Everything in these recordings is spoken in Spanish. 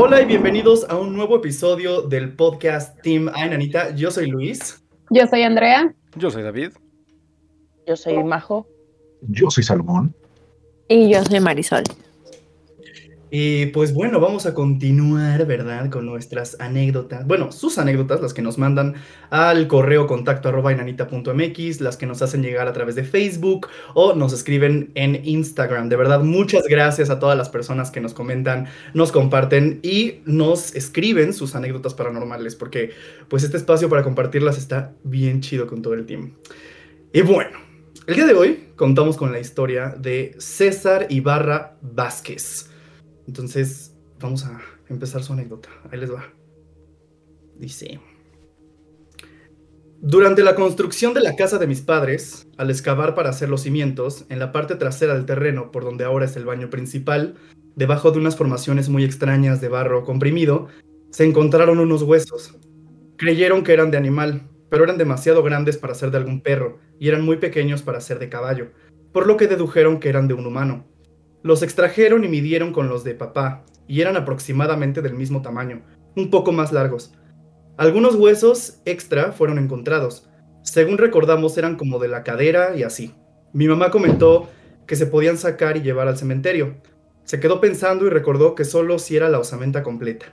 Hola y bienvenidos a un nuevo episodio del podcast Team Ay Nanita. Yo soy Luis. Yo soy Andrea. Yo soy David. Yo soy Majo. Yo soy Salomón. Y yo soy Marisol. Y pues bueno, vamos a continuar, ¿verdad? Con nuestras anécdotas. Bueno, sus anécdotas, las que nos mandan al correo contacto arroba enanita.mx, las que nos hacen llegar a través de Facebook o nos escriben en Instagram. De verdad, muchas gracias a todas las personas que nos comentan, nos comparten y nos escriben sus anécdotas paranormales, porque pues este espacio para compartirlas está bien chido con todo el tiempo. Y bueno, el día de hoy contamos con la historia de César Ibarra Vázquez. Entonces, vamos a empezar su anécdota. Ahí les va. Dice. Durante la construcción de la casa de mis padres, al excavar para hacer los cimientos, en la parte trasera del terreno, por donde ahora es el baño principal, debajo de unas formaciones muy extrañas de barro comprimido, se encontraron unos huesos. Creyeron que eran de animal, pero eran demasiado grandes para ser de algún perro y eran muy pequeños para ser de caballo, por lo que dedujeron que eran de un humano. Los extrajeron y midieron con los de papá, y eran aproximadamente del mismo tamaño, un poco más largos. Algunos huesos extra fueron encontrados. Según recordamos eran como de la cadera y así. Mi mamá comentó que se podían sacar y llevar al cementerio. Se quedó pensando y recordó que solo si era la osamenta completa.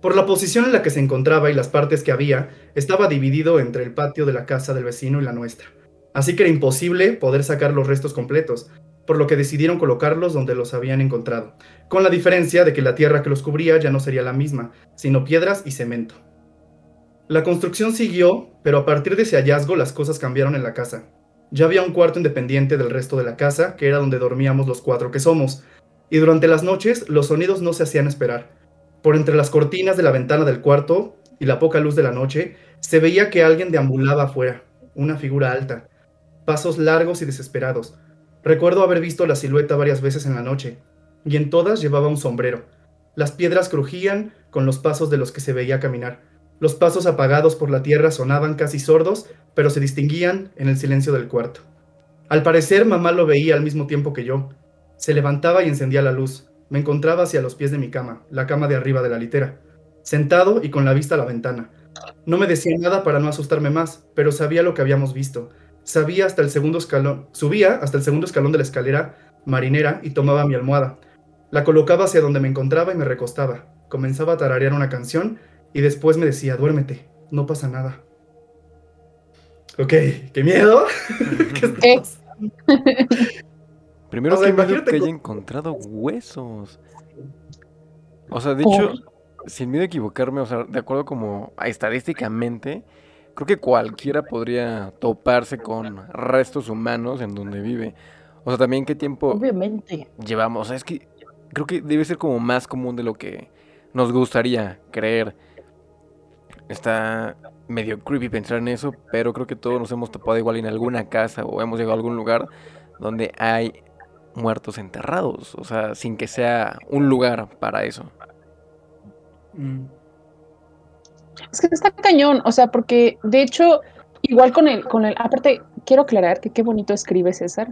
Por la posición en la que se encontraba y las partes que había, estaba dividido entre el patio de la casa del vecino y la nuestra. Así que era imposible poder sacar los restos completos, por lo que decidieron colocarlos donde los habían encontrado, con la diferencia de que la tierra que los cubría ya no sería la misma, sino piedras y cemento. La construcción siguió, pero a partir de ese hallazgo las cosas cambiaron en la casa. Ya había un cuarto independiente del resto de la casa, que era donde dormíamos los cuatro que somos, y durante las noches los sonidos no se hacían esperar. Por entre las cortinas de la ventana del cuarto y la poca luz de la noche, se veía que alguien deambulaba afuera, una figura alta, pasos largos y desesperados. Recuerdo haber visto la silueta varias veces en la noche, y en todas llevaba un sombrero. Las piedras crujían con los pasos de los que se veía caminar. Los pasos apagados por la tierra sonaban casi sordos, pero se distinguían en el silencio del cuarto. Al parecer, mamá lo veía al mismo tiempo que yo. Se levantaba y encendía la luz. Me encontraba hacia los pies de mi cama, la cama de arriba de la litera, sentado y con la vista a la ventana. No me decía nada para no asustarme más, pero sabía lo que habíamos visto. Sabía hasta el segundo escalón, subía hasta el segundo escalón de la escalera marinera y tomaba mi almohada. La colocaba hacia donde me encontraba y me recostaba. Comenzaba a tararear una canción y después me decía, duérmete, no pasa nada. Ok, qué miedo. ¿Qué está Primero O sea, que imagínate que haya con- encontrado huesos. O sea, de hecho, sin miedo a equivocarme, o sea, de acuerdo como a estadísticamente, creo que cualquiera podría toparse con restos humanos en donde vive. O sea, también qué tiempo Obviamente. llevamos. O sea, es que creo que debe ser como más común de lo que nos gustaría creer. Está medio creepy pensar en eso, pero creo que todos nos hemos topado igual en alguna casa o hemos llegado a algún lugar donde hay muertos enterrados. O sea, sin que sea un lugar para eso. Mm. Es que está cañón, o sea, porque de hecho, igual con el, con el, aparte, quiero aclarar que qué bonito escribe César,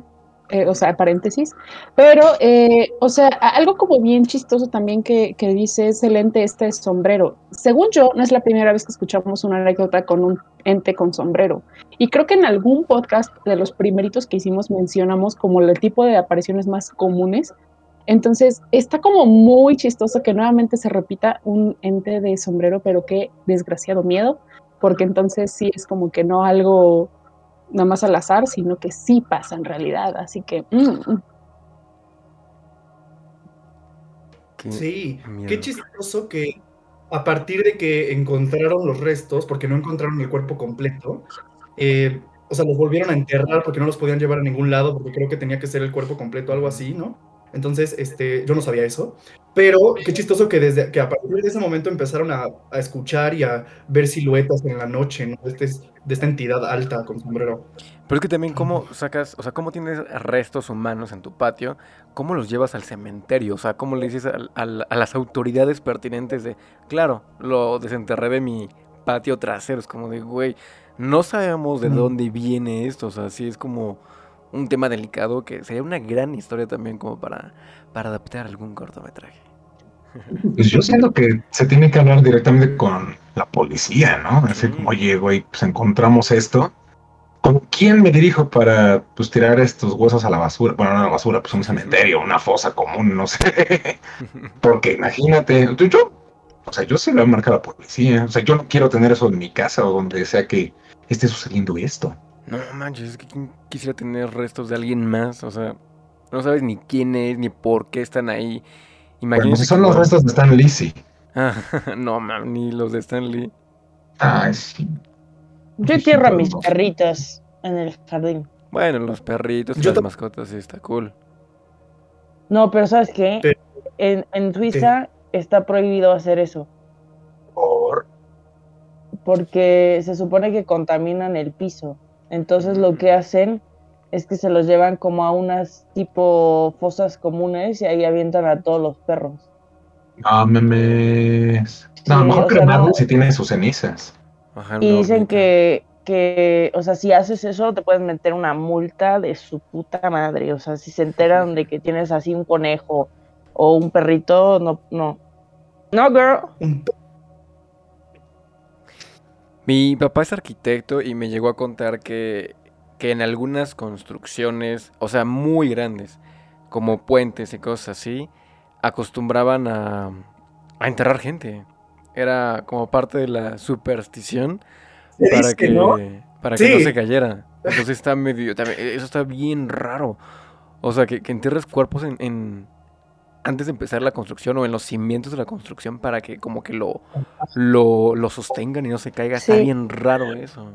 eh, o sea, paréntesis, pero, eh, o sea, algo como bien chistoso también que, que dice excelente este sombrero. Según yo, no es la primera vez que escuchamos una anécdota con un ente con sombrero. Y creo que en algún podcast de los primeritos que hicimos mencionamos como el tipo de apariciones más comunes. Entonces, está como muy chistoso que nuevamente se repita un ente de sombrero, pero qué desgraciado miedo, porque entonces sí es como que no algo nada más al azar, sino que sí pasa en realidad. Así que, mm, mm. Qué Sí, qué chistoso que a partir de que encontraron los restos, porque no encontraron el cuerpo completo, eh, o sea, los volvieron a enterrar porque no los podían llevar a ningún lado, porque creo que tenía que ser el cuerpo completo, algo así, ¿no? Entonces, este, yo no sabía eso, pero qué chistoso que desde que a partir de ese momento empezaron a, a escuchar y a ver siluetas en la noche, ¿no? De, este- de esta entidad alta con sombrero. Pero es que también cómo sacas, o sea, cómo tienes restos humanos en tu patio, cómo los llevas al cementerio, o sea, cómo le dices al- a las autoridades pertinentes de, claro, lo desenterré de mi patio trasero, es como de, güey, no sabemos de dónde viene esto, o sea, sí es como un tema delicado que sería una gran historia también como para, para adaptar algún cortometraje. Pues yo siento que se tiene que hablar directamente con la policía, ¿no? Así como, oye, güey, pues encontramos esto. ¿Con quién me dirijo para pues tirar estos huesos a la basura? Bueno, no a la basura, pues un cementerio, una fosa común, no sé. Porque imagínate, tú- yo, o sea, yo se lo voy a marcar a la policía. O sea, yo no quiero tener eso en mi casa o donde sea que esté sucediendo esto. No manches, es que ¿quién quisiera tener restos de alguien más? O sea, no sabes ni quién es, ni por qué están ahí. Bueno, Imagínate. si son los restos de Stan Lizzy. Ah, no, mam, ni los de Stanley. Ay, sí. Yo Sí, quiero a sí, mis perritos en el jardín. Bueno, los perritos, Yo las mascotas, sí, está cool. No, pero ¿sabes qué? Pero- En, en Suiza está prohibido hacer eso. Por... porque se supone que contaminan el piso. Entonces lo que hacen es que se los llevan como a unas tipo fosas comunes y ahí avientan a todos los perros. No memes. No, Sí, mejor o sea, cremarlo si tiene sus cenizas. Ajá, Y dicen que, que, o sea, si haces eso te pueden meter una multa de su puta madre. O sea, si se enteran de que tienes así un conejo o un perrito, no, no. No, girl. Un Mi papá es arquitecto y me llegó a contar que, que en algunas construcciones, o sea, muy grandes, como puentes y cosas así, acostumbraban a, a enterrar gente. Era como parte de la superstición ¿Se para que, no? para que no se cayera. Entonces está medio, también- eso está bien raro. O sea, que, que entierres cuerpos en, en- antes de empezar la construcción o en los cimientos de la construcción para que como que lo, lo, lo sostengan y no se caiga. Está bien raro eso.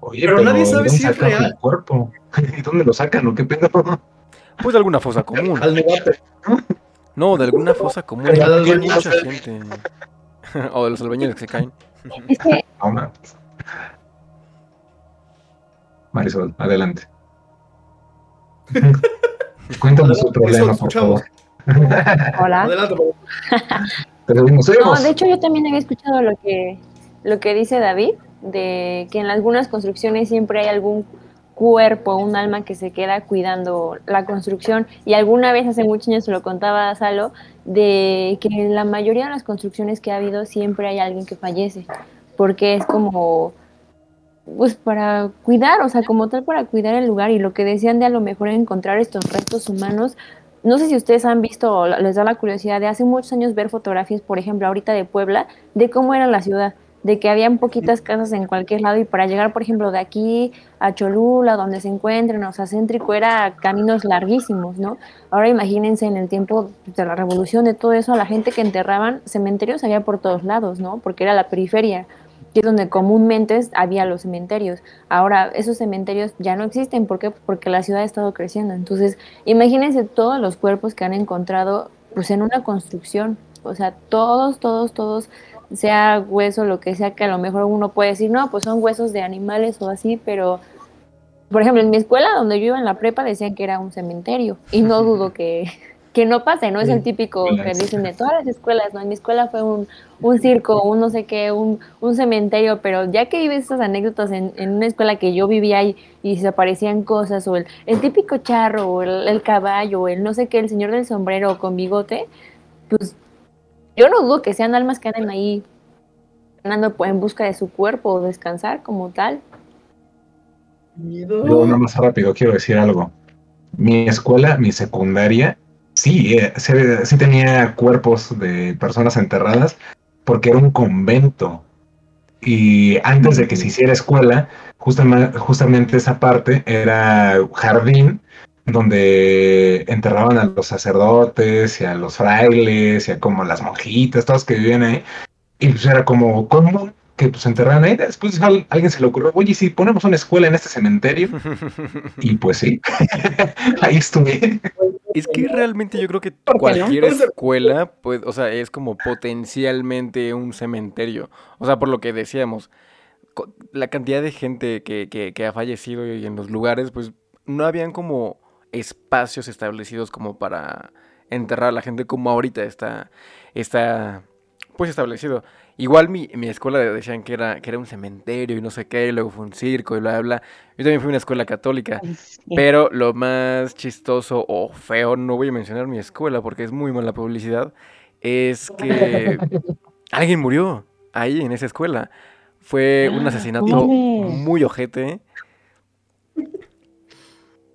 Oye, Pero nadie sabe ¿de dónde si es real. el cuerpo? ¿Y dónde lo sacan o qué pedo? Pues de alguna fosa común. No, de alguna fosa común. Hay mucha gente. o de los albañiles que se caen. Marisol, adelante. Cuéntanos tu problema, por favor. Hola. Adelante, No, de hecho yo también había escuchado lo que, lo que dice David, de que en algunas construcciones siempre hay algún cuerpo, un alma que se queda cuidando la construcción. Y alguna vez hace muchos años se lo contaba a Salo, de que en la mayoría de las construcciones que ha habido siempre hay alguien que fallece, porque es como, pues para cuidar, o sea, como tal para cuidar el lugar. Y lo que decían de a lo mejor encontrar estos restos humanos, no sé si ustedes han visto les da la curiosidad de hace muchos años ver fotografías, por ejemplo, ahorita de Puebla, de cómo era la ciudad, de que habían poquitas casas en cualquier lado y para llegar, por ejemplo, de aquí a Cholula, donde se encuentren, o sea, céntrico, era caminos larguísimos, ¿no? Ahora imagínense en el tiempo de la revolución, de todo eso, a la gente que enterraban, cementerios había por todos lados, ¿no? Porque era la periferia, que es donde comúnmente había los cementerios. Ahora, esos cementerios ya no existen, ¿por qué? Porque la ciudad ha estado creciendo. Entonces, imagínense todos los cuerpos que han encontrado pues en una construcción, o sea, todos, todos, todos, sea hueso, lo que sea, que a lo mejor uno puede decir, no, pues son huesos de animales o así, pero, por ejemplo, en mi escuela, donde yo iba en la prepa, decían que era un cementerio, y no dudo que, que no pase, no es el típico que dicen de todas las escuelas, no, en mi escuela fue un, un circo, un no sé qué, un, un cementerio, pero ya que vives estas anécdotas en, en una escuela que yo vivía y, y se aparecían cosas, o el, el típico charro, o el, el caballo, o el no sé qué, el señor del sombrero con bigote, pues yo no dudo que sean almas que anden ahí andando en busca de su cuerpo o descansar como tal. Yo nada más rápido quiero decir algo. Mi escuela, mi secundaria, sí, eh, sí, sí tenía cuerpos de personas enterradas porque era un convento. Y antes de que se hiciera escuela, justamente, justamente esa parte era jardín donde enterraban a los sacerdotes y a los frailes y a como las monjitas, todos que vivían ahí. Y pues era como común que pues enterraran ahí. Después a alguien se le ocurrió, oye, si ponemos una escuela en este cementerio. Y pues sí, ahí estuve. Es que realmente yo creo que cualquier escuela, pues, o sea, es como potencialmente un cementerio. O sea, por lo que decíamos, la cantidad de gente que, que, que ha fallecido y en los lugares, pues, no habían como espacios establecidos como para enterrar a la gente como ahorita está, está pues establecido. Igual mi, mi escuela decían que era, que era un cementerio y no sé qué, y luego fue un circo y bla, bla, bla. Yo también fui a una escuela católica. Ay, sí. Pero lo más chistoso o feo, no voy a mencionar mi escuela porque es muy mala publicidad, es que alguien murió ahí en esa escuela. Fue un asesinato mames. muy ojete.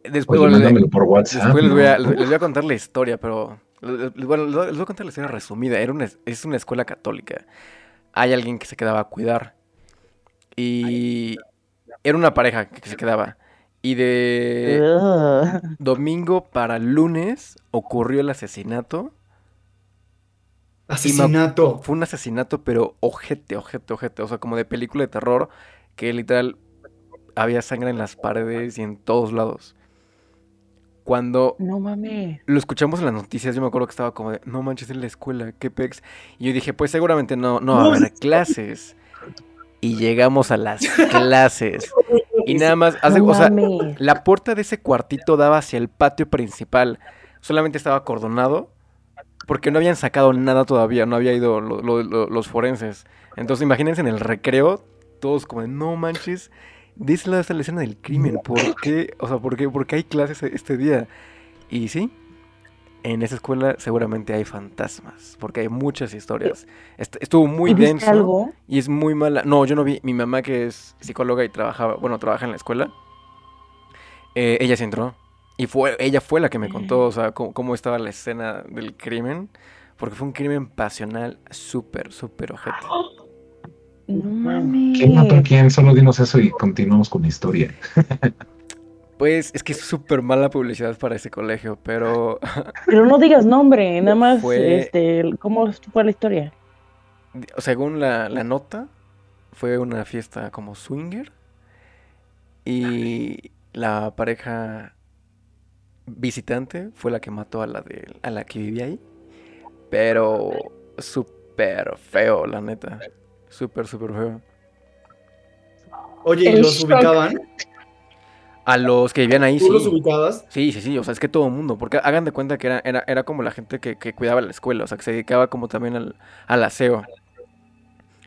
Después, Oye, bueno, le- mándamelo por WhatsApp. después les voy, a, les voy a contar la historia, pero les- les- bueno, les voy a contar la historia resumida. Era una, es una escuela católica. Hay alguien que se quedaba a cuidar. Y era una pareja que se quedaba. Y de domingo para lunes ocurrió el asesinato. Asesinato. Fue un asesinato, pero ojete, ojete, ojete. O sea, como de película de terror, que literal había sangre en las paredes y en todos lados. Cuando No mames. lo escuchamos en las noticias, yo me acuerdo que estaba como de, no manches, en la escuela, qué pex. Y yo dije, pues seguramente no, no va a haber clases. Y llegamos a las clases. Y nada más, hace- No o sea, mames. la puerta de ese cuartito daba hacia el patio principal. Solamente estaba acordonado porque no habían sacado nada todavía, no había ido lo- lo- lo- los forenses. Entonces imagínense en el recreo, todos como de, no manches, lado está la escena del crimen. ¿Por qué? O sea, ¿por qué, ¿por qué hay clases este día? Y sí, en esa escuela seguramente hay fantasmas, porque hay muchas historias. Est- estuvo muy ¿Y viste denso. algo? Y es muy mala. No, yo no vi. Mi mamá, que es psicóloga y trabajaba, bueno, trabaja en la escuela, eh, ella sí entró. Y fue, ella fue la que me contó, o sea, cómo, cómo estaba la escena del crimen. Porque fue un crimen pasional súper, súper ojete. No mames. ¿Quién mató a quién? Solo dinos eso y continuamos con la historia. Pues es que es súper mala publicidad para ese colegio, pero Pero no digas nombre, nada más, Fue- este, ¿cómo fue la historia? según la, la nota, fue una fiesta como swinger. Y la pareja visitante fue la que mató a la, de, a la que vivía ahí. Pero súper feo, la neta. Súper, súper feo. Oye, ¿y los shock. ubicaban? A los que vivían ahí, ¿Tú los sí. ubicabas? Sí, sí, sí, o sea, es que todo el mundo, porque hagan de cuenta que era, era, era como la gente que, que cuidaba la escuela, o sea, que se dedicaba como también al, al aseo.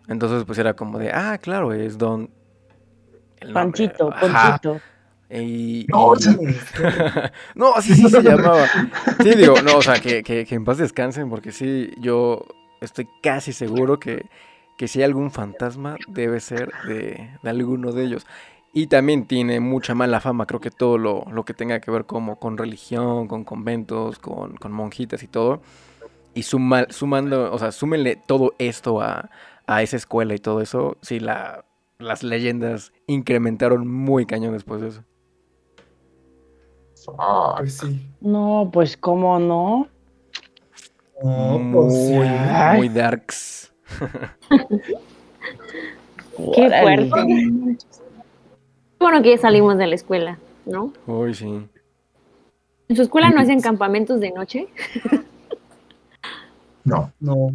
Entonces, pues era como de, ah, claro, es don... el nombre, Panchito, ajá, Ponchito. y- No, y- No, así sí se llamaba. Sí, digo, no, o sea, que, que, que en paz descansen, porque sí, yo estoy casi seguro que, que si hay algún fantasma, debe ser de, de alguno de ellos. Y también tiene mucha mala fama, creo que todo lo, lo que tenga que ver como con religión, con conventos, con, con monjitas y todo. Y suma- sumando, o sea, súmenle todo esto a, a esa escuela y todo eso, sí, la, las leyendas incrementaron muy cañón después de eso. Ah, Pues sí. No, pues cómo no. No, muy, pues sí. muy darks. Qué fuerte. Bueno, que ya salimos de la escuela, ¿no? Uy, sí. ¿En su escuela no hacían campamentos de noche? no. No.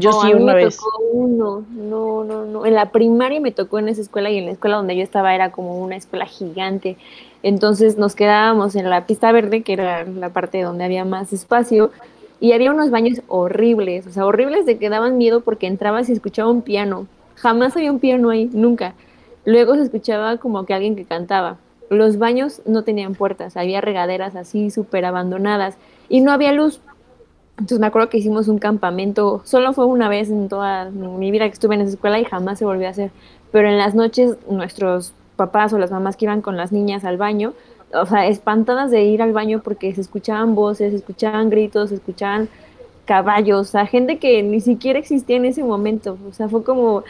Yo No, sí a mí una me vez. tocó uno. No, no, no. En la primaria me tocó en esa escuela y en la escuela donde yo estaba era como una escuela gigante. Entonces nos quedábamos en la pista verde, que era la parte donde había más espacio, y había unos baños horribles, o sea, horribles de que daban miedo porque entrabas y escuchaba un piano. Jamás había un piano ahí, nunca. Luego se escuchaba como que alguien que cantaba. Los baños no tenían puertas, había regaderas así súper abandonadas y no había luz. Entonces me acuerdo que hicimos un campamento, solo fue una vez en toda mi vida que estuve en esa escuela y jamás se volvió a hacer. Pero en las noches nuestros papás o las mamás que iban con las niñas al baño, o sea, espantadas de ir al baño porque se escuchaban voces, se escuchaban gritos, se escuchaban caballos, o sea, gente que ni siquiera existía en ese momento. O sea, fue como,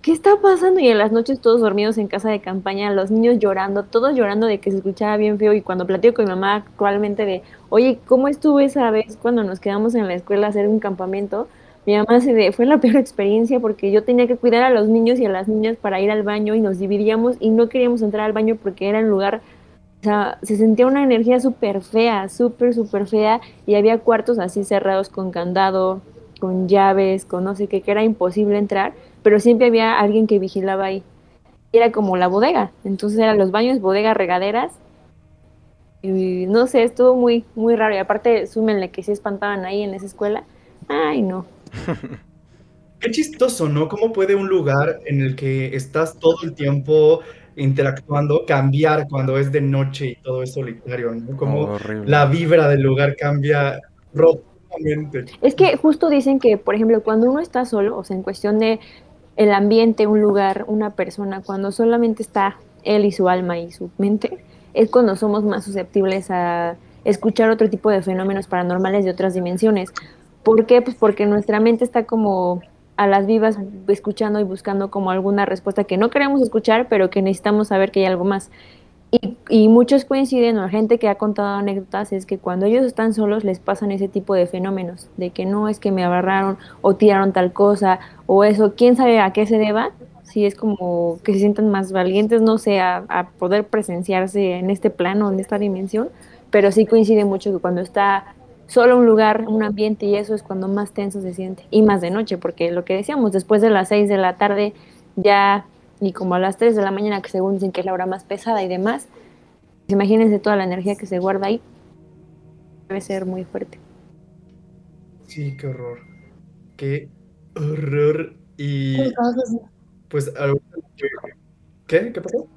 ¿qué está pasando? Y en las noches todos dormidos en casa de campaña, los niños llorando, todos llorando de que se escuchaba bien feo. Y cuando platico con mi mamá actualmente de, oye, ¿cómo estuvo esa vez cuando nos quedamos en la escuela a hacer un campamento? Mi mamá se de, fue la peor experiencia porque yo tenía que cuidar a los niños y a las niñas para ir al baño y nos dividíamos y no queríamos entrar al baño porque era el lugar, o sea, se sentía una energía súper fea, súper, súper fea y había cuartos así cerrados con candado, con llaves, con no sé qué, que era imposible entrar, pero siempre había alguien que vigilaba ahí. Era como la bodega, entonces eran los baños, bodegas, regaderas. Y no sé, estuvo muy, muy raro. Y aparte, súmenle que sí espantaban ahí en esa escuela. Ay, no. qué chistoso, ¿no? ¿Cómo puede un lugar en el que estás todo el tiempo interactuando cambiar cuando es de noche y todo es solitario, ¿no? Como Horrible. la vibra del lugar cambia rotundamente. Es que justo dicen que, por ejemplo, cuando uno está solo, o sea, en cuestión de el ambiente, un lugar, una persona, cuando solamente está él y su alma y su mente, es cuando somos más susceptibles a escuchar otro tipo de fenómenos paranormales de otras dimensiones. ¿Por qué? Pues porque nuestra mente está como a las vivas escuchando y buscando como alguna respuesta que no queremos escuchar, pero que necesitamos saber que hay algo más. Y, muchos coinciden, o gente que ha contado anécdotas, es que cuando ellos están solos les pasan ese tipo de fenómenos, de que no es que me agarraron o tiraron tal cosa o eso, quién sabe a qué se deba, si es como que se sientan más valientes, no sé, a, a poder presenciarse en este plano, en esta dimensión, pero sí coincide mucho que cuando está solo un lugar, un ambiente y eso es cuando más tenso se siente. Y más de noche, porque lo que decíamos, después de las 6 de la tarde ya y como a las 3 de la mañana, que según dicen que es la hora más pesada y demás, imagínense toda la energía que se guarda ahí. Debe ser muy fuerte. Sí, qué horror. Qué horror. Y pues ¿Qué? ¿Qué pasó?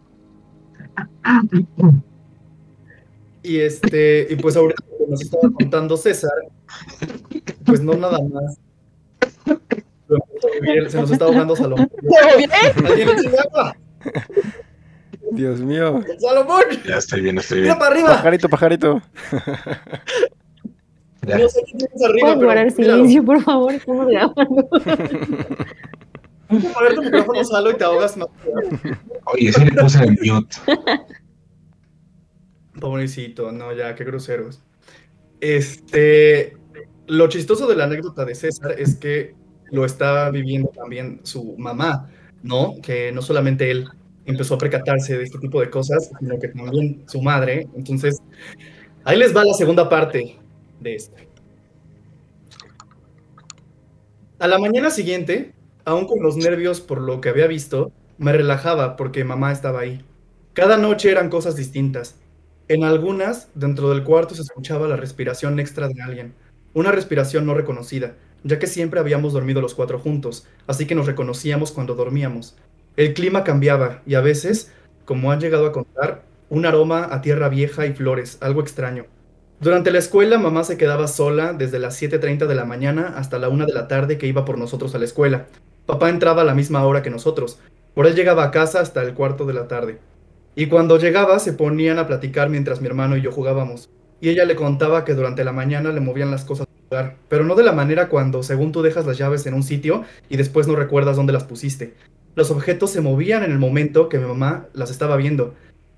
Y este, y pues ahorita que nos estaba contando César, pues no nada más. Se nos está ahogando Salomón. ¿Alguien eche agua? Dios mío. ¡Salomón! Ya estoy bien, estoy ¡Mira bien. para arriba! Pajarito, pajarito. Ya. No sé qué tienes arriba, ¿Puedes pero guardar míralo. silencio, por favor? Estamos grabando. A ver tu micrófono, Salo, y te ahogas más. Oye, sí le puse el mute. Pobrecito, no, ya, qué groseros. Este, lo chistoso de la anécdota de César es que lo está viviendo también su mamá, ¿no? Que no solamente él empezó a percatarse de este tipo de cosas, sino que también su madre. Entonces, ahí les va la segunda parte de esto. A la mañana siguiente, aún con los nervios por lo que había visto, me relajaba porque mamá estaba ahí. Cada noche eran cosas distintas. En algunas, dentro del cuarto se escuchaba la respiración extra de alguien, una respiración no reconocida, ya que siempre habíamos dormido los cuatro juntos, así que nos reconocíamos cuando dormíamos. El clima cambiaba y a veces, como han llegado a contar, un aroma a tierra vieja y flores, algo extraño. Durante la escuela mamá se quedaba sola desde las 7.30 de la mañana hasta la 1 de la tarde que iba por nosotros a la escuela. Papá entraba a la misma hora que nosotros, por él llegaba a casa hasta el cuarto de la tarde. Y cuando llegaba se ponían a platicar mientras mi hermano y yo jugábamos. Y ella le contaba que durante la mañana le movían las cosas al lugar, pero no de la manera cuando, según tú dejas las llaves en un sitio y después no recuerdas dónde las pusiste. Los objetos se movían en el momento que mi mamá las estaba viendo.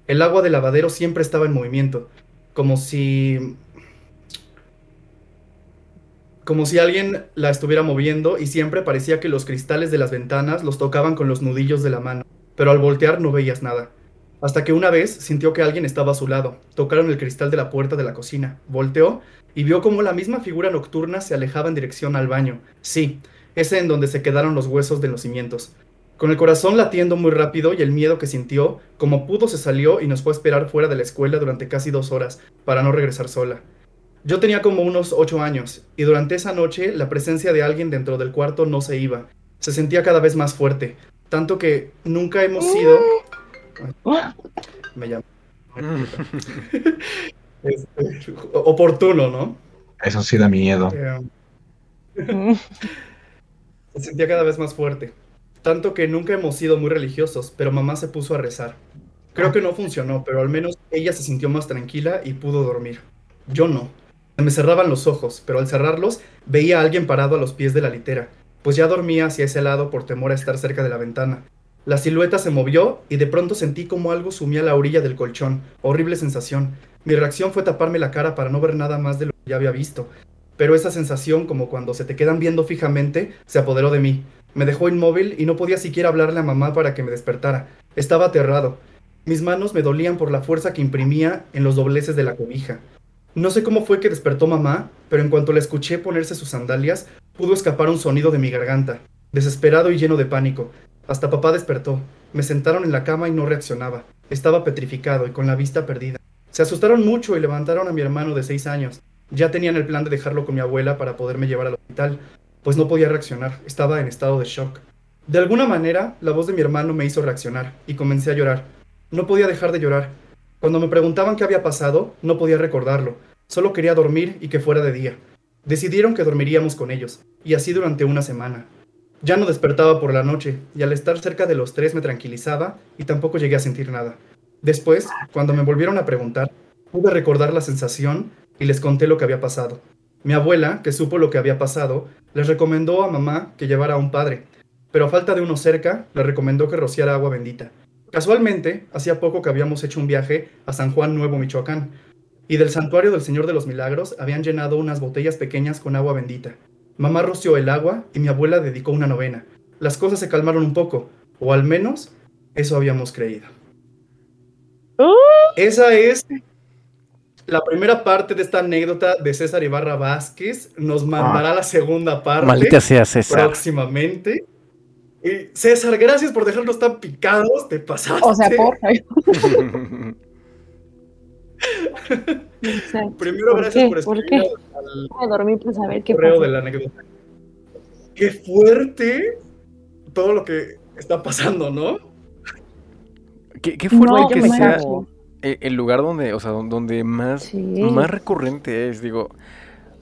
El agua del lavadero siempre estaba en movimiento, como si como si alguien la estuviera moviendo y siempre parecía que los cristales de las ventanas los tocaban con los nudillos de la mano, pero al voltear no veías nada. Hasta que una vez sintió que alguien estaba a su lado. Tocaron el cristal de la puerta de la cocina. Volteó y vio como la misma figura nocturna se alejaba en dirección al baño. Sí, ese en donde se quedaron los huesos de los cimientos. Con el corazón latiendo muy rápido y el miedo que sintió, como pudo se salió y nos fue a esperar fuera de la escuela durante casi dos horas, para no regresar sola. Yo tenía como unos ocho años, y durante esa noche la presencia de alguien dentro del cuarto no se iba. Se sentía cada vez más fuerte, tanto que nunca hemos sido... Me llamo. Este, oportuno, ¿no? Eso sí da miedo. Eh, se sentía cada vez más fuerte. Tanto que nunca hemos sido muy religiosos, pero mamá se puso a rezar. Creo que no funcionó, pero al menos ella se sintió más tranquila y pudo dormir. Yo no. Se me cerraban los ojos, pero al cerrarlos veía a alguien parado a los pies de la litera, pues ya dormía hacia ese lado por temor a estar cerca de la ventana. La silueta se movió y de pronto sentí como algo sumía a la orilla del colchón. Horrible sensación. Mi reacción fue taparme la cara para no ver nada más de lo que ya había visto. Pero esa sensación, como cuando se te quedan viendo fijamente, se apoderó de mí. Me dejó inmóvil y no podía siquiera hablarle a mamá para que me despertara. Estaba aterrado. Mis manos me dolían por la fuerza que imprimía en los dobleces de la cobija. No sé cómo fue que despertó mamá, pero en cuanto la escuché ponerse sus sandalias, pudo escapar un sonido de mi garganta, desesperado y lleno de pánico. Hasta papá despertó. Me sentaron en la cama y no reaccionaba. Estaba petrificado y con la vista perdida. Se asustaron mucho y levantaron a mi hermano de seis años. Ya tenían el plan de dejarlo con mi abuela para poderme llevar al hospital. pues no podía reaccionar, estaba en estado de shock. De alguna manera, la voz de mi hermano me hizo reaccionar y comencé a llorar. No podía dejar de llorar. Cuando me preguntaban qué había pasado, no podía recordarlo. Solo quería dormir y que fuera de día. Decidieron que dormiríamos con ellos, y así durante una semana. Ya no despertaba por la noche, y al estar cerca de los tres me tranquilizaba y tampoco llegué a sentir nada. Después, cuando me volvieron a preguntar, pude recordar la sensación y les conté lo que había pasado. Mi abuela, que supo lo que había pasado, les recomendó a mamá que llevara a un padre, pero a falta de uno cerca, le recomendó que rociara agua bendita. Casualmente, hacía poco que habíamos hecho un viaje a San Juan Nuevo, Michoacán, y del santuario del Señor de los Milagros habían llenado unas botellas pequeñas con agua bendita. Mamá roció el agua y mi abuela dedicó una novena. Las cosas se calmaron un poco, o al menos eso habíamos creído. ¡Uh! Esa es la primera parte de esta anécdota de César Ibarra Vázquez. Nos mandará la segunda parte Maldita sea César. próximamente. Y César, gracias por dejarnos tan picados. Te pasaste. O sea, por Exacto. Primero, ¿Por gracias qué? por ¿Por escribir qué? al Voy a dormir para saber qué pasa. de la anécdota. Qué fuerte todo lo que está pasando, ¿no? qué, qué fuerte No, que qué sea el, lugar donde, o sea, don- donde más, Sí. más recurrente es, digo,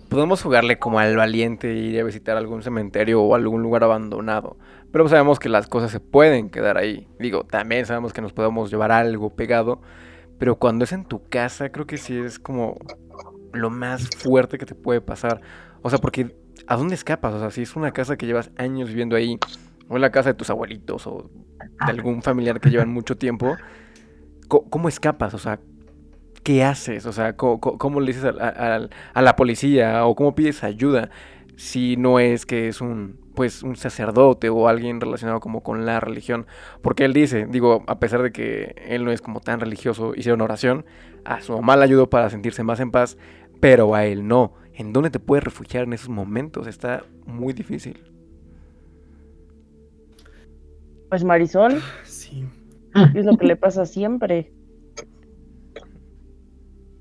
podemos jugarle como al valiente e ir a visitar algún cementerio o algún lugar abandonado, pero sabemos que las cosas se pueden quedar ahí. Digo, también sabemos que nos podemos llevar algo pegado, pero cuando es en tu casa, creo que sí es como lo más fuerte que te puede pasar. O sea, porque ¿a dónde escapas? O sea, si es una casa que llevas años viviendo ahí, o en la casa de tus abuelitos, o de algún familiar que llevan mucho tiempo, ¿cómo escapas? O sea, ¿qué haces? O sea, ¿cómo, le dices al- a, la policía o cómo pides ayuda si no es que es un pues un sacerdote o alguien relacionado como con la religión? Porque él dice, digo, a pesar de que él no es como tan religioso, hicieron oración, a su mamá le ayudó para sentirse más en paz, pero a él no. ¿En dónde te puedes refugiar en esos momentos? Está muy difícil. Pues Marisol, Sí. es lo que le pasa siempre.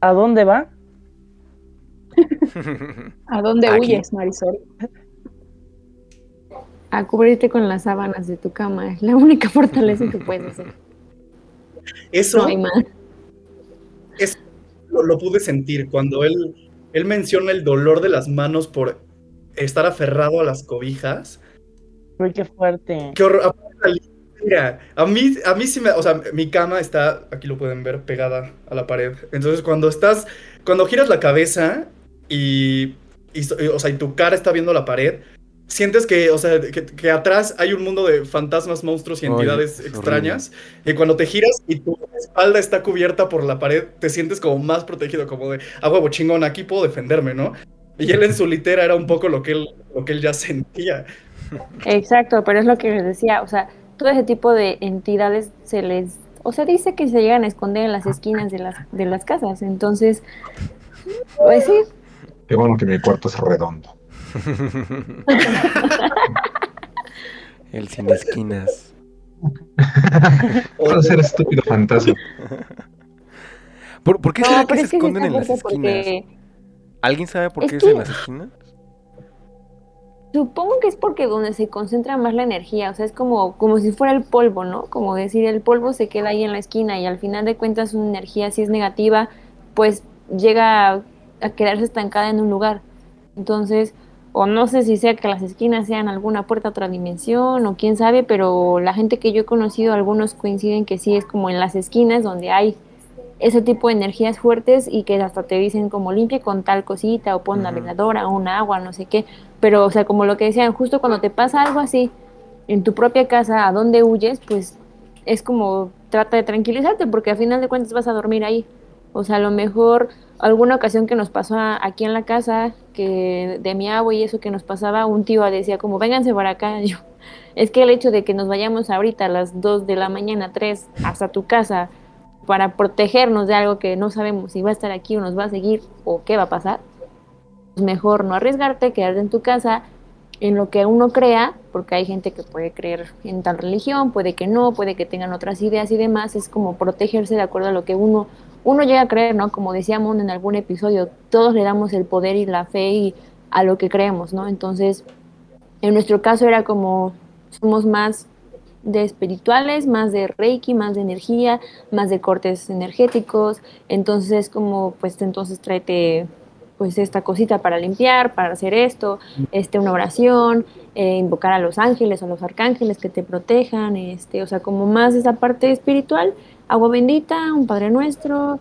¿A dónde va? ¿A dónde Aquí. huyes, Marisol? A cubrirte con las sábanas de tu cama. Es la única fortaleza que puedes hacer. Eso No hay más. lo, lo pude sentir cuando él, él menciona el dolor de las manos por estar aferrado a las cobijas. Uy, qué fuerte. Qué horror. Litera. A mí, a mí sí me. O sea, mi cama está, aquí lo pueden ver, pegada a la pared. Entonces, cuando estás. Cuando giras la cabeza y. o sea, y tu cara está viendo la pared. Sientes que, o sea, que, que atrás hay un mundo de fantasmas, monstruos y entidades es extrañas. Y cuando te giras y tu espalda está cubierta por la pared, te sientes como más protegido, como de, ah, huevo, chingón, aquí puedo defenderme, ¿no? Y él en su litera era un poco lo que él, lo que él ya sentía. Exacto, pero es lo que les decía, o sea, todo ese tipo de entidades se les, o sea, dice que se llegan a esconder en las esquinas de las, de las casas, entonces, pues sí, Qué bueno que mi cuarto es redondo. El sin esquinas. Puedo ser estúpido fantasma. ¿Por, por qué no, será que se que esconden en las esquinas? porque ¿Alguien sabe por Es qué es que- en las esquinas? supongo que es porque donde se concentra más la energía, o sea, es como, como si fuera el polvo, ¿no? Como decir, el polvo se queda ahí en la esquina y al final de cuentas una energía si es negativa, pues llega a, quedarse estancada en un lugar. Entonces, o no sé si sea que las esquinas sean alguna puerta a otra dimensión o quién sabe, pero la gente que yo he conocido, algunos coinciden que sí es como en las esquinas donde hay ese tipo de energías fuertes y que hasta te dicen como limpie con tal cosita o pon la Ujú. veladora o un agua, no sé qué. Pero, o sea, como lo que decían, justo cuando te pasa algo así en tu propia casa, a donde huyes, pues es como trata de tranquilizarte porque al final de cuentas vas a dormir ahí. O sea, a lo mejor alguna ocasión que nos pasó aquí en la casa, que de mi abuelo y eso que nos pasaba, un tío decía como, vénganse para acá. Yo, es que el hecho de que nos vayamos ahorita a las 2 de la mañana, 3, hasta tu casa, para protegernos de algo que no sabemos si va a estar aquí o nos va a seguir o qué va a pasar, pues mejor no arriesgarte, quedarte en tu casa en lo que uno crea, porque hay gente que puede creer en tal religión, puede que no, puede que tengan otras ideas y demás, es como protegerse de acuerdo a lo que uno uno llega a creer, ¿no? Como decíamos en algún episodio, todos le damos el poder y la fe y a lo que creemos, ¿no? Entonces, En nuestro caso era como, somos más de espirituales, más de reiki, más de energía, más de cortes energéticos, entonces como, pues entonces tráete pues esta cosita para limpiar, para hacer esto, este, una oración, eh, invocar a los ángeles o los arcángeles que te protejan, este, o sea, como más esa parte espiritual, agua bendita, un Padre Nuestro,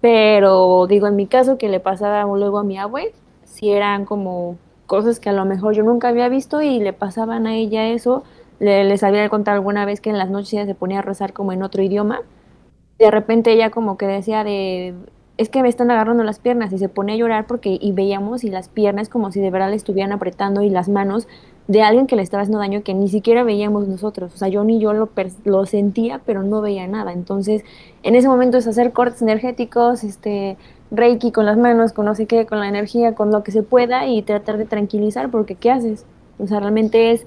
pero digo, en mi caso que le pasaba luego a mi abue, si eran como cosas que a lo mejor yo nunca había visto y le pasaban a ella eso, le, les había contado alguna vez que en las noches ella se ponía a rezar como en otro idioma, de repente ella como que decía de es que me están agarrando las piernas y se pone a llorar porque y veíamos y las piernas como si de verdad le estuvieran apretando y las manos de alguien que le estaba haciendo daño que ni siquiera veíamos nosotros. O sea, yo ni yo lo, lo sentía, pero no veía nada. Entonces, en ese momento es hacer cortes energéticos, este, reiki con las manos, con no sé qué, con la energía, con lo que se pueda y tratar de tranquilizar, porque ¿qué haces? O sea, realmente es,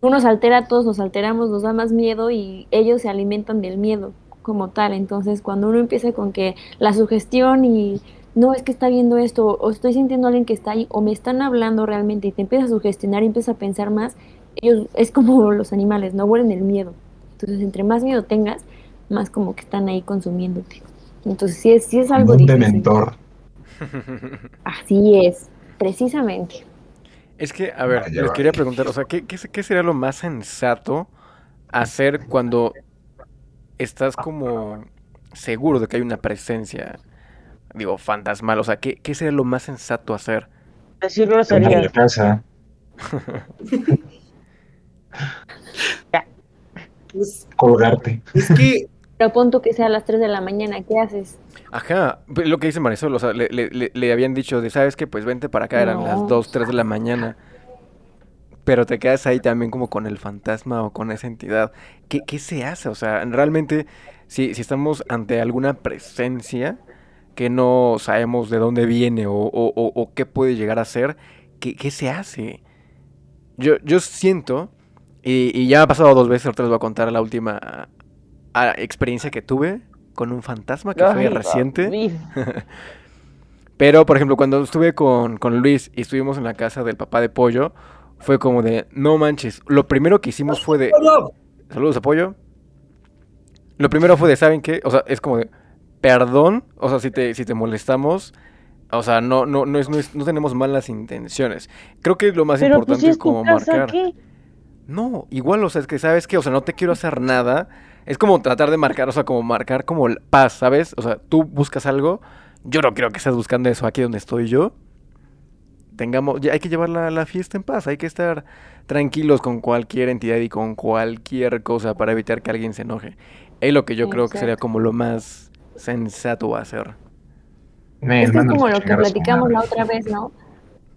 uno se altera, todos nos alteramos, nos da más miedo y ellos se alimentan del miedo como tal. Entonces, cuando uno empieza con que la sugestión y no es que está viendo esto, o estoy sintiendo a alguien que está ahí, o me están hablando realmente y te empiezas a sugestionar y empiezas a pensar más, ellos es como los animales, no huelen el miedo. Entonces, entre más miedo tengas, más como que están ahí consumiéndote. Entonces, sí es, sí es algo Un difícil. dementor. Así es, precisamente. Es que, a ver, les quería preguntar, o sea, ¿qué, qué, qué sería lo más sensato hacer cuando estás como seguro de que hay una presencia, digo, fantasmal? O sea, ¿qué, qué sería lo más sensato hacer? Decir groserías. casa. Pues, Colgarte. es que Pero pon tú que sea a las 3 de la mañana, ¿qué haces? Ajá, pues, lo que dice Marisol, o sea, le, le- le- habían dicho de, ¿sabes qué? Pues vente para acá, eran las No. 2, 3 de la mañana. Pero te quedas ahí también como con el fantasma o con esa entidad. ¿Qué, qué se hace? O sea, realmente, si, si estamos ante alguna presencia que no sabemos de dónde viene o, o- o- o qué puede llegar a ser, ¿qué, qué se hace? Yo, yo siento, y, y ya me ha pasado dos veces, ahorita les voy a contar la última experiencia que tuve con un fantasma que fue reciente. Pero, por ejemplo, cuando estuve con, con Luis y estuvimos en la casa del papá de Pollo, fue como de, no manches, lo primero que hicimos fue de, saludos a Pollo. Lo primero fue de, ¿saben qué? O sea, es como de, perdón, o sea, si te, si te molestamos, o sea, no, no, no, es, no, es- no tenemos malas intenciones. Creo que lo más Pero pues importante si es como marcar. ¿qué? No, igual, o sea, es que sabes que, o sea, no te quiero hacer nada. Es como tratar de marcar, o sea, como marcar como paz, ¿sabes? O sea, tú buscas algo, yo no quiero que estés buscando eso aquí donde estoy yo. Tengamos, hay que llevar la, la fiesta en paz, hay que estar tranquilos con cualquier entidad y con cualquier cosa para evitar que alguien se enoje. Es lo que yo creo que sería como lo más sensato a hacer. Men, Es que es como a lo que a platicamos la otra vez, ¿no?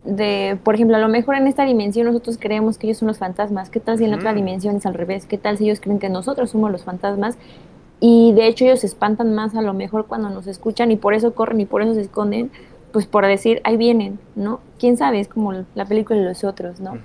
De, por ejemplo, a lo mejor en esta dimensión nosotros creemos que ellos son los fantasmas. ¿Qué tal si en otra Ujú. dimensión es al revés? ¿Qué tal si ellos creen que nosotros somos los fantasmas? Y de hecho ellos se espantan más a lo mejor cuando nos escuchan y por eso corren y por eso se esconden, pues por decir, ahí vienen, ¿no? ¿Quién sabe? Es como la película de los otros, ¿no?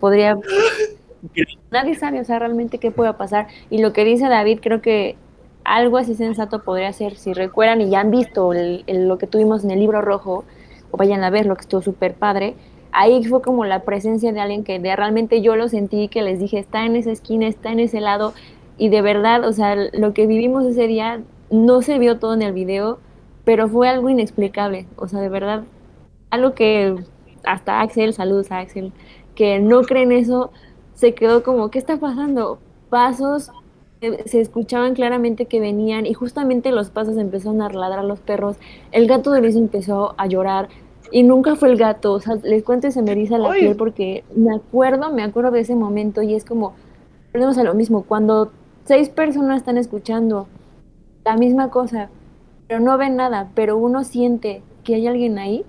Podría nadie sabe o sea realmente qué pueda pasar y lo que dice David creo que algo así sensato podría ser si recuerdan y ya han visto lo que tuvimos en el libro rojo o vayan a ver lo que estuvo súper padre ahí fue como la presencia de alguien que de, realmente yo lo sentí que les dije está en esa esquina está en ese lado y de verdad o sea lo que vivimos ese día no se vio todo en el video pero fue algo inexplicable o sea de verdad algo que hasta Axel saludos a Axel que no creen eso, se quedó como, ¿qué está pasando? Pasos, se escuchaban claramente que venían y justamente los pasos empezaron a ladrar los perros. El gato de Luis empezó a llorar y nunca fue el gato. O sea, les cuento y se me eriza la Ay. piel porque me acuerdo, me acuerdo de ese momento y es como, volvemos a lo mismo, cuando seis personas están escuchando la misma cosa, pero no ven nada, pero uno siente que hay alguien ahí,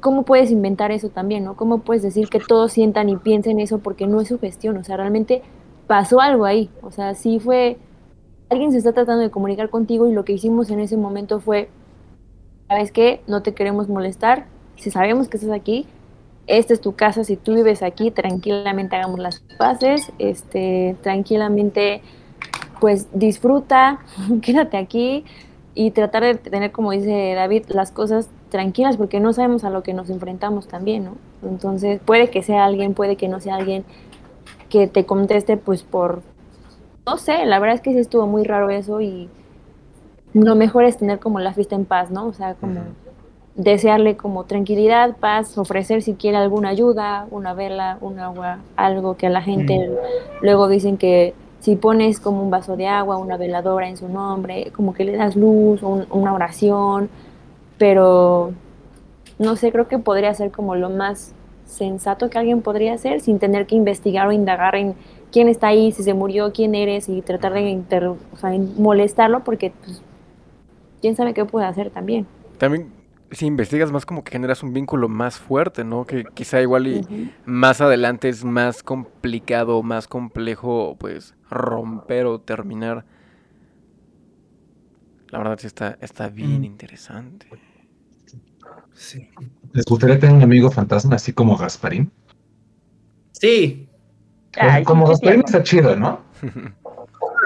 ¿cómo puedes inventar eso también, no? ¿Cómo puedes decir que todos sientan y piensen eso porque no es su gestión? O sea, realmente pasó algo ahí. O sea, sí fue, alguien se está tratando de comunicar contigo y lo que hicimos en ese momento fue, ¿sabes qué? No te queremos molestar. Si sabemos que estás aquí, esta es tu casa, si tú vives aquí, tranquilamente hagamos las paces, este, tranquilamente, pues disfruta, quédate aquí y tratar de tener, como dice David, las cosas tranquilas porque no sabemos a lo que nos enfrentamos también, ¿no? Entonces puede que sea alguien, puede que no sea alguien que te conteste pues por, no sé, la verdad es que sí estuvo muy raro eso y lo mejor es tener como la fiesta en paz, ¿no? O sea, como desearle como tranquilidad, paz, ofrecer si quiere alguna ayuda, una vela, un agua, algo que a la gente luego dicen que si pones como un vaso de agua, una veladora en su nombre, como que le das luz, una oración, pero no sé, creo que podría ser como lo más sensato que alguien podría hacer sin tener que investigar o indagar en quién está ahí, si se murió, quién eres y tratar de molestarlo porque pues, quién sabe qué puede hacer también. También si investigas más como que generas un vínculo más fuerte, ¿no? Que quizá igual y más adelante es más complicado, más complejo, pues, romper o terminar. La verdad sí está, está bien mm. interesante. Sí. ¿Les gustaría tener un amigo fantasma así como Gasparín? Sí. como Gasparín está chido, ¿no?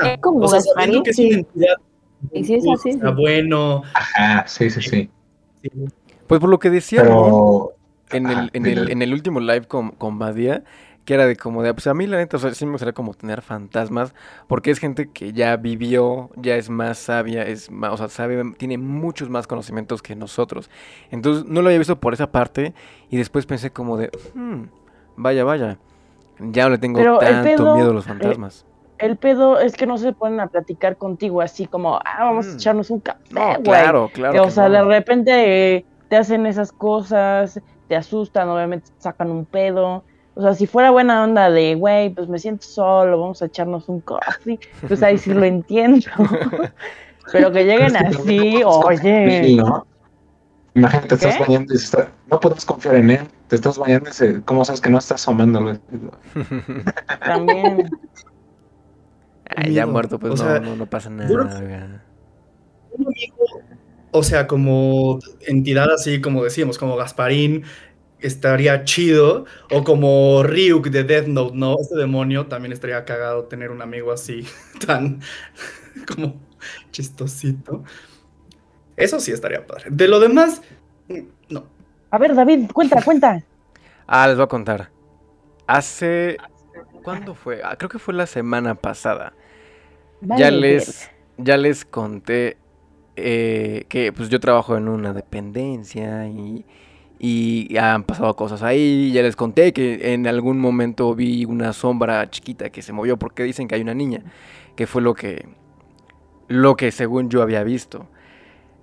Ah, como Gasparín, sí. Sí, sí, sí, Está bueno. Ajá, sí, sí, sí. Pues por lo que decía, En, el, en, el, en el último live con, con Badia, que era de como de, pues a mí la neta, o sea, sí me gustaría como tener fantasmas, porque es gente que ya vivió, ya es más sabia, es más, o sea, sabe, tiene muchos más conocimientos que nosotros. Entonces no lo había visto por esa parte y después pensé como de, hmm, vaya, vaya, ya no le tengo tanto miedo a los eh, fantasmas. el pedo es que no se ponen a platicar contigo así como, ah, vamos a mm. echarnos un café, no, claro, claro. o sea, de repente te hacen esas cosas, te asustan, obviamente sacan un pedo. O sea, si fuera buena onda de, güey, pues me siento solo, vamos a echarnos un coffee, pues ahí sí lo entiendo. Pero que lleguen así, oye. ¿no? Imagínate, te estás bañando y no puedes confiar en él. Te estás bañando y ¿cómo sabes que no estás asomándolo? También. Ay, ya muerto, pues no, no, no, pasa nada. Un amigo, o sea, como entidad así, como decíamos, como Gasparín, estaría chido. O como Ryuk de Death Note, ¿no? Este demonio también estaría cagado tener un amigo así, tan como chistosito. Eso sí estaría padre. De lo demás, no. A ver, David, cuenta, cuenta. Ah, les voy a contar. Hace. ¿Cuándo fue? Ah, creo que fue la semana pasada. ya les. Ya les conté eh, que pues yo trabajo en una dependencia y y han pasado cosas ahí. Ya les conté que en algún momento vi una sombra chiquita que se movió porque dicen que hay una niña, que fue lo que lo que según yo había visto.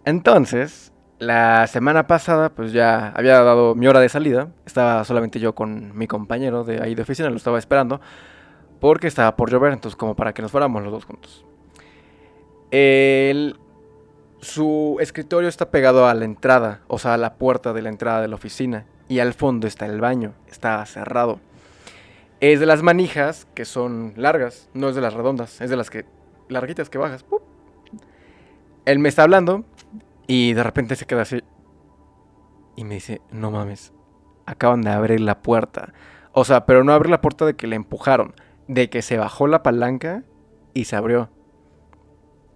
Entonces, la semana pasada pues ya había dado mi hora de salida, estaba solamente yo con mi compañero de ahí de oficina, lo estaba esperando porque estaba por llover, entonces como para que nos fuéramos los dos juntos. El su escritorio está pegado a la entrada, o sea, a la puerta de la entrada de la oficina. Y al fondo está el baño, está cerrado. Es de las manijas que son largas, no es de las redondas, es de las que larguitas que bajas. Él me está hablando y de repente se queda así. Y me dice, no mames, acaban de abrir la puerta. O sea, pero no abrir la puerta de que le empujaron, de que se bajó la palanca y se abrió.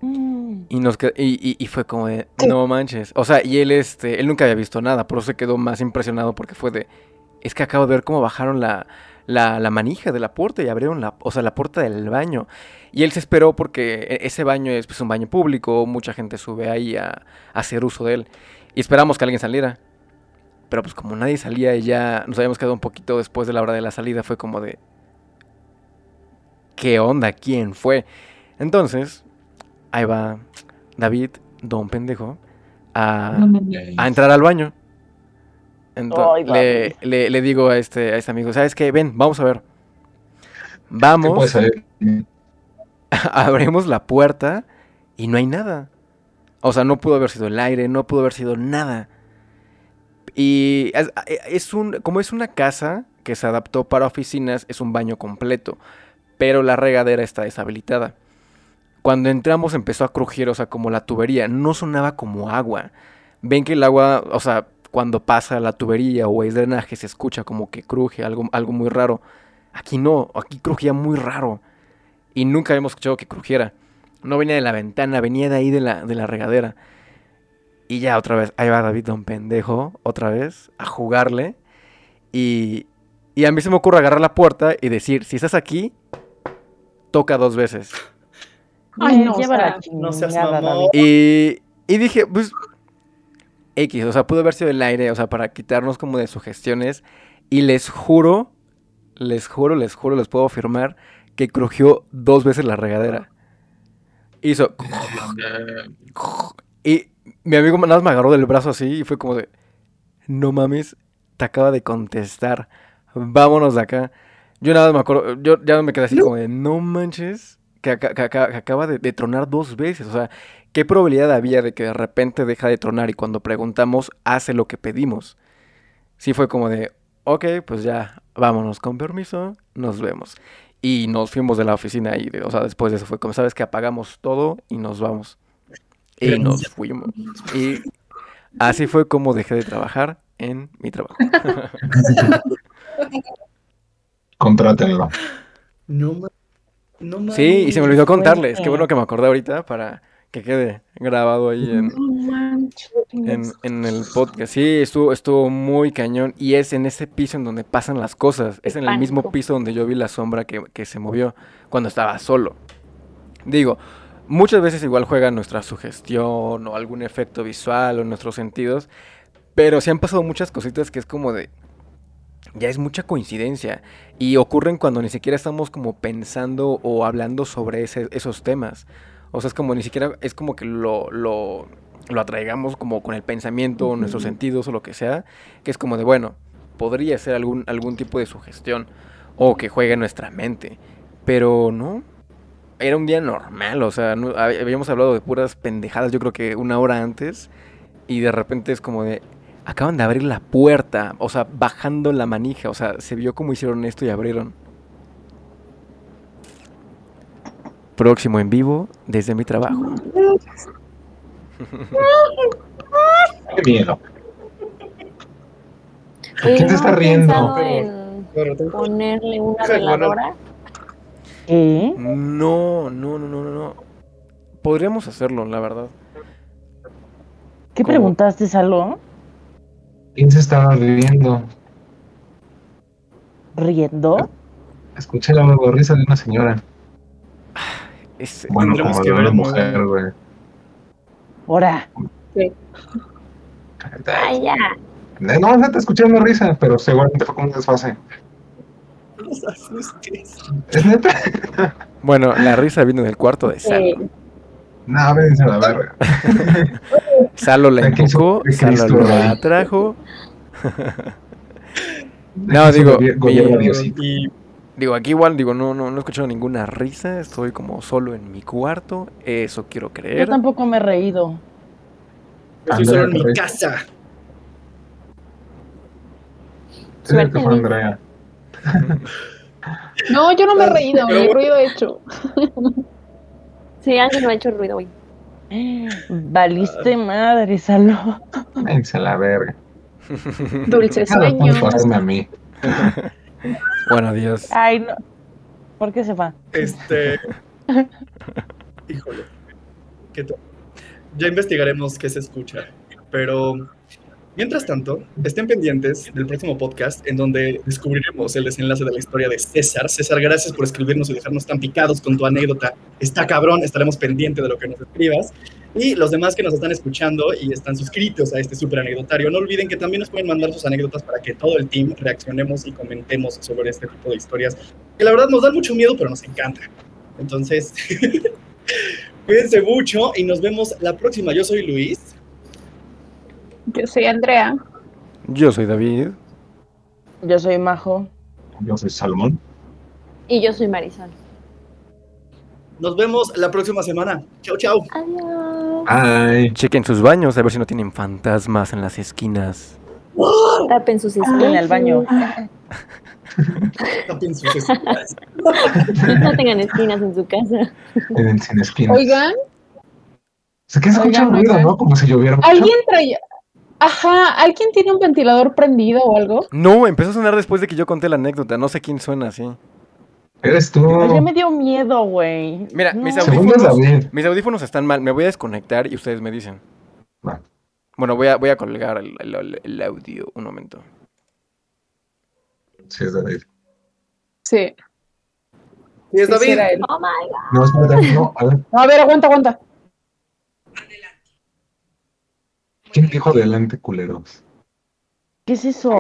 Mm. Y, nos y, y, fue como de, no manches. O sea, y él, este, él nunca había visto nada, pero se quedó más impresionado porque fue de, es que acabo de ver cómo bajaron la, la, manija de la puerta y abrieron la, o sea, la puerta del baño. Y él se esperó porque e, ese baño es pues, un baño público, mucha gente sube ahí a, hacer uso de él. Y esperamos que alguien saliera. Pero pues como nadie salía y ya nos habíamos quedado un poquito después de la hora de la salida, fue como de... ¿Qué onda? ¿Quién fue? Entonces, ahí va David, don pendejo, a, entrar al baño. Entonces, le, digo a este, a este amigo, ¿sabes qué? Ven, vamos a ver. Vamos. Abrimos la puerta y no hay nada. O sea, no pudo haber sido el aire, no pudo haber sido nada. Y es, es, un, como es una casa que se adaptó para oficinas, es un baño completo, pero la regadera está deshabilitada. Cuando entramos empezó a crujir, o sea, como la tubería. No sonaba como agua. Ven que el agua, o sea, cuando pasa la tubería o es drenaje se escucha como que cruje, algo, algo muy raro. Aquí no, aquí crujía muy raro. Y nunca habíamos escuchado que crujiera. No venía de la ventana, venía de ahí de la, de la regadera. Y ya otra vez, ahí va David Don Pendejo, otra vez, a jugarle. Y, y a mí se me ocurre agarrar la puerta y decir, si estás aquí, toca dos veces. Ay, no, lleva o sea, la no seas mamón. Y, y dije, pues, X, o sea, pudo haber sido el aire, o sea, para quitarnos como de sugestiones. Y les juro, les juro, les juro, les puedo afirmar que crujió dos veces la regadera. Hizo... Y mi amigo nada más me agarró del brazo así y fue como de, no mames, te acaba de contestar, vámonos de acá. Yo nada más me acuerdo, yo ya me quedé así como de, no manches, que, aca- que aca- que acaba de, de tronar dos veces. O sea, ¿qué probabilidad había de que de repente deja de tronar y cuando preguntamos hace lo que pedimos? Sí fue como de, ok, pues ya, vámonos, con permiso, nos vemos. Y nos fuimos de la oficina y, o sea, después de eso fue como, ¿sabes que Apagamos todo y nos vamos. Y Pero- nos fuimos. Y así fue como dejé de trabajar en mi trabajo. Contrátenlo. No, no mames. Sí, y se me olvidó contarles. Qué fuerte. bueno que me acordé ahorita para que quede grabado ahí en, No manches. en, en el podcast. Sí, estuvo, estuvo muy cañón. Y es en ese piso en donde pasan las cosas. Es en el mismo piso donde yo vi la sombra que, que se movió cuando estaba solo. Digo, muchas veces igual juega nuestra sugestión o algún efecto visual o nuestros sentidos. Pero sí han pasado muchas cositas que es como de... Ya es mucha coincidencia. Y ocurren cuando ni siquiera estamos como pensando o hablando sobre ese- esos temas. O sea, es como ni siquiera, es como que lo, lo, lo atraigamos como con el pensamiento, o nuestros sentidos o lo que sea, que es como de, bueno, podría ser algún, algún tipo de sugestión o que juegue en nuestra mente, pero no. Era un día normal, o sea, no- habíamos hablado de puras pendejadas, yo creo que una hora antes, y de repente es como de, acaban de abrir la puerta, o sea, bajando la manija, o sea, se vio como hicieron esto y abrieron. Próximo en vivo desde mi trabajo. Qué miedo. Oye, ¿Quién se ¿no está riendo? en ponerle una veladora? No, no, no, no, no. Podríamos hacerlo, la verdad. ¿Qué ¿Cómo? preguntaste, Salón? ¿Quién se estaba riendo? ¿Riendo? Escuché la risa de una señora. Es- Bueno, como que de una mujer, güey. Ay, ya. Eh, No, no te escuché una risa, pero seguramente fue como un desfase. No asustes. ¿Es neta? Bueno, la risa vino del cuarto de. Eh, No, vénse a la verga. Salo la empujó, Salo la atrajo. No, digo. Y Digo, aquí igual, digo, no, no, no he escuchado ninguna risa. Estoy como solo en mi cuarto. Eso quiero yo creer. tampoco me he reído. yo estoy solo en mi casa. Fue Andrea. No, yo no me he reído, ni bueno. ruido he hecho. Sí, Ángel no ha hecho ruido hoy. Valiste madre. Vénse a la verga. Dulce sueño. a mí. Bueno, adiós. Ay, no. ¿Por qué se va? Este. Híjole. ¿Qué tal? Ya investigaremos qué se escucha. Pero. Mientras tanto, estén pendientes del próximo podcast en donde descubriremos el desenlace de la historia de César. César, gracias por escribirnos y dejarnos tan picados con tu anécdota. Está cabrón, estaremos pendientes de lo que nos escribas. Y los demás que nos están escuchando y están suscritos a este súper anecdotario, no olviden que también nos pueden mandar sus anécdotas para que todo el team reaccionemos y comentemos sobre este tipo de historias que la verdad nos dan mucho miedo, pero nos encanta. Entonces, cuídense mucho y nos vemos la próxima. Yo soy Luis. Yo soy Andrea. Yo soy David. Yo soy Majo. Yo soy Salomón. Y yo soy Marisol. Nos vemos la próxima semana. Chao, chao. Adiós. Ay. Chequen sus baños a ver si no tienen fantasmas en las esquinas. Tapen sus esquinas. el baño. Tapen sus esquinas. No tengan esquinas en su casa. En el sin esquina. Oigan, Se que escucha oigan, un ruido. ¿no? Como si lloviera mucho. ¿alguien traía... Ajá, ¿alguien tiene un ventilador prendido o algo? No, empezó a sonar después de que yo conté la anécdota. No sé quién suena así. Eres tú. Ay, ya me dio miedo, güey. Mira, No. mis es audífonos, mis audífonos están mal. Me voy a desconectar y ustedes me dicen. Bueno, voy a, voy a colgar el, el- el audio un momento. Sí, es David. Sí. Es sí, sí David. él. Oh my god. No, espérate, no, a ver, No, a ver, aguanta, aguanta. ¿Quién dijo adelante, culeros? ¿Qué es eso?